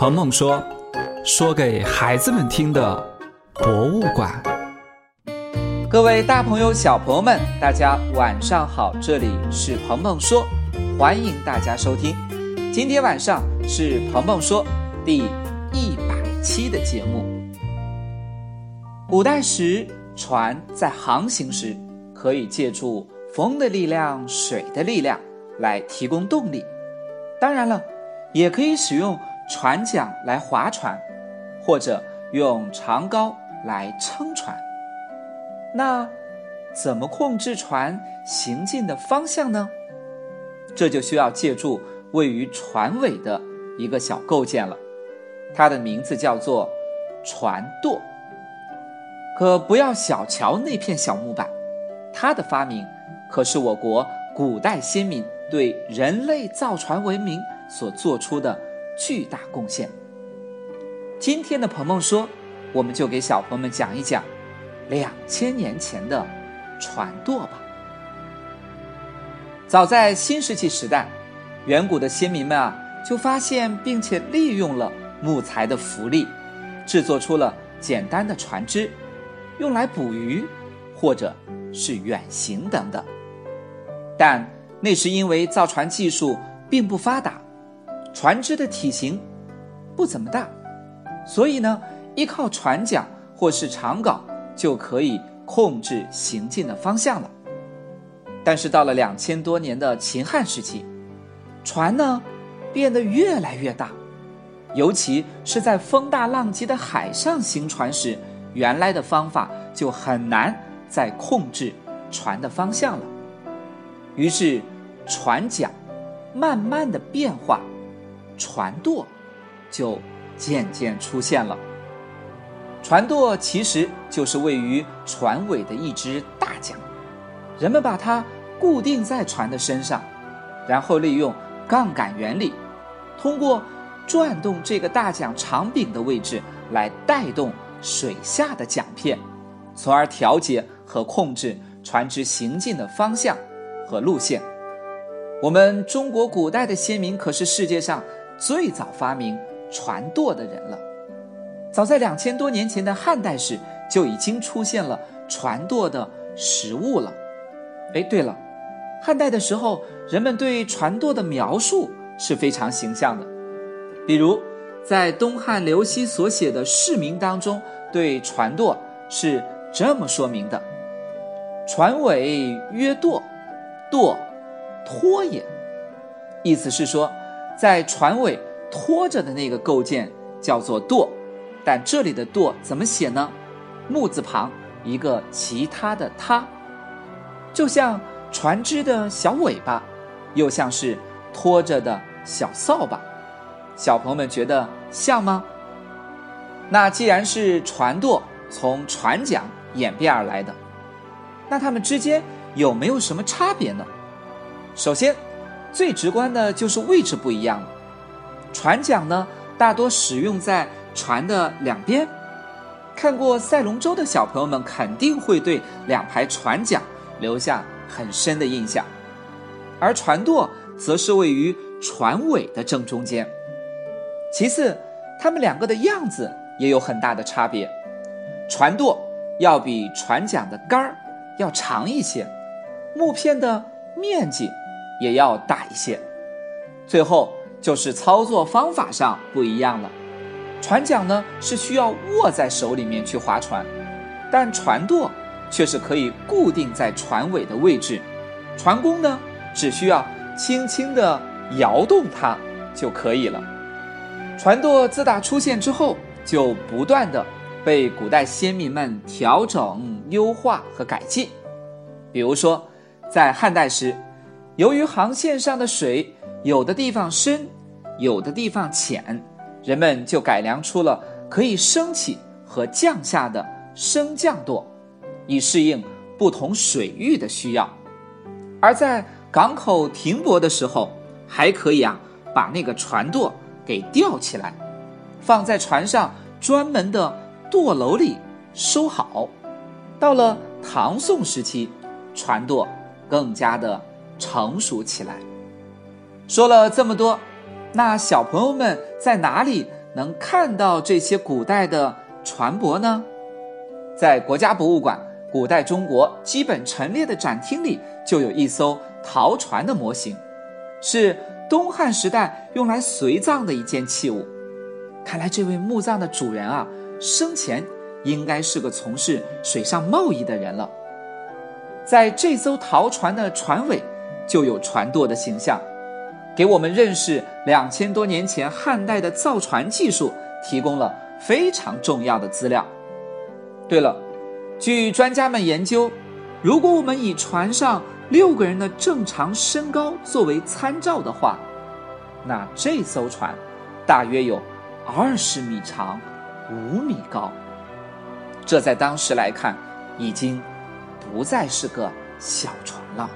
鹏鹏说：“说给孩子们听的博物馆。”各位大朋友、小朋友们，大家晚上好！这里是鹏鹏说，欢迎大家收听。今天晚上是鹏鹏说第一百期的节目。古代时，船在航行时，可以借助风的力量、水的力量来提供动力。当然了，也可以使用船桨来划船，或者用长篙来撑船。那怎么控制船行进的方向呢？这就需要借助位于船尾的一个小构件了，它的名字叫做船舵。可不要小瞧那片小木板，它的发明可是我国古代先民对人类造船文明所做出的巨大贡献。今天的鹏鹏说，我们就给小朋友们讲一讲。两千年前的船舵吧。早在新石器时代，远古的先民们啊，就发现并且利用了木材的浮力，制作出了简单的船只，用来捕鱼，或者是远行等等。但那是因为造船技术并不发达，船只的体型不怎么大，所以呢，依靠船桨或是长篙。就可以控制行进的方向了。但是到了两千多年的秦汉时期，船呢变得越来越大，尤其是在风大浪急的海上行船时，原来的方法就很难再控制船的方向了。于是，船桨慢慢的变化，船舵就渐渐出现了。船舵其实就是位于船尾的一只大桨，人们把它固定在船的身上，然后利用杠杆原理，通过转动这个大桨长柄的位置来带动水下的桨片，从而调节和控制船只行进的方向和路线。我们中国古代的先民可是世界上最早发明船舵的人了。早在两千多年前的汉代时，就已经出现了船舵的实物了。哎，对了，汉代的时候，人们对船舵的描述是非常形象的。比如，在东汉刘熙所写的《释名》当中，对船舵是这么说明的：“船尾曰舵，舵，拖也。”意思是说，在船尾拖着的那个构件叫做舵。但这里的“舵”怎么写呢？木字旁一个其他的“他”，就像船只的小尾巴，又像是拖着的小扫把。小朋友们觉得像吗？那既然是船舵从船桨演变而来的，那它们之间有没有什么差别呢？首先，最直观的就是位置不一样了。船桨呢，大多使用在船的两边，看过赛龙舟的小朋友们肯定会对两排船桨留下很深的印象，而船舵则是位于船尾的正中间。其次，它们两个的样子也有很大的差别，船舵要比船桨的杆儿要长一些，木片的面积也要大一些。最后就是操作方法上不一样了。船桨呢是需要握在手里面去划船，但船舵却是可以固定在船尾的位置，船工呢只需要轻轻地摇动它就可以了。船舵自打出现之后，就不断的被古代先民们调整、优化和改进。比如说，在汉代时，由于航线上的水有的地方深，有的地方浅。人们就改良出了可以升起和降下的升降舵，以适应不同水域的需要。而在港口停泊的时候，还可以啊把那个船舵给吊起来，放在船上专门的舵楼里收好。到了唐宋时期，船舵更加的成熟起来。说了这么多。那小朋友们在哪里能看到这些古代的船舶呢？在国家博物馆古代中国基本陈列的展厅里，就有一艘陶船的模型，是东汉时代用来随葬的一件器物。看来这位墓葬的主人啊，生前应该是个从事水上贸易的人了。在这艘陶船的船尾，就有船舵的形象，给我们认识两千多年前汉代的造船技术提供了非常重要的资料。对了，据专家们研究，如果我们以船上六个人的正常身高作为参照的话，那这艘船大约有二十米长，五米高。这在当时来看，已经不再是个小船了。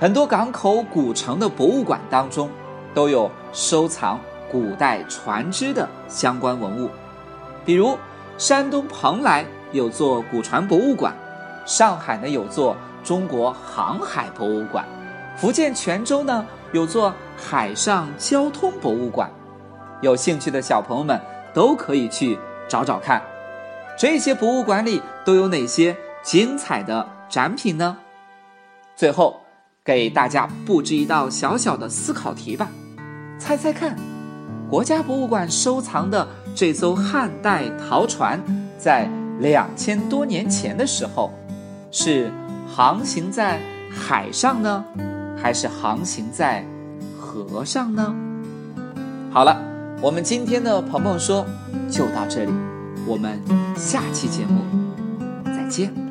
很多港口古城的博物馆当中，都有收藏古代船只的相关文物，比如。山东蓬莱有座古船博物馆，上海呢有座中国航海博物馆，福建泉州呢有座海上交通博物馆。有兴趣的小朋友们都可以去找找看，这些博物馆里都有哪些精彩的展品呢？最后给大家布置一道小小的思考题吧，猜猜看，国家博物馆收藏的。这艘汉代陶船在两千多年前的时候，是航行在海上呢，还是航行在河上呢？好了，我们今天的鹏鹏说就到这里，我们下期节目再见。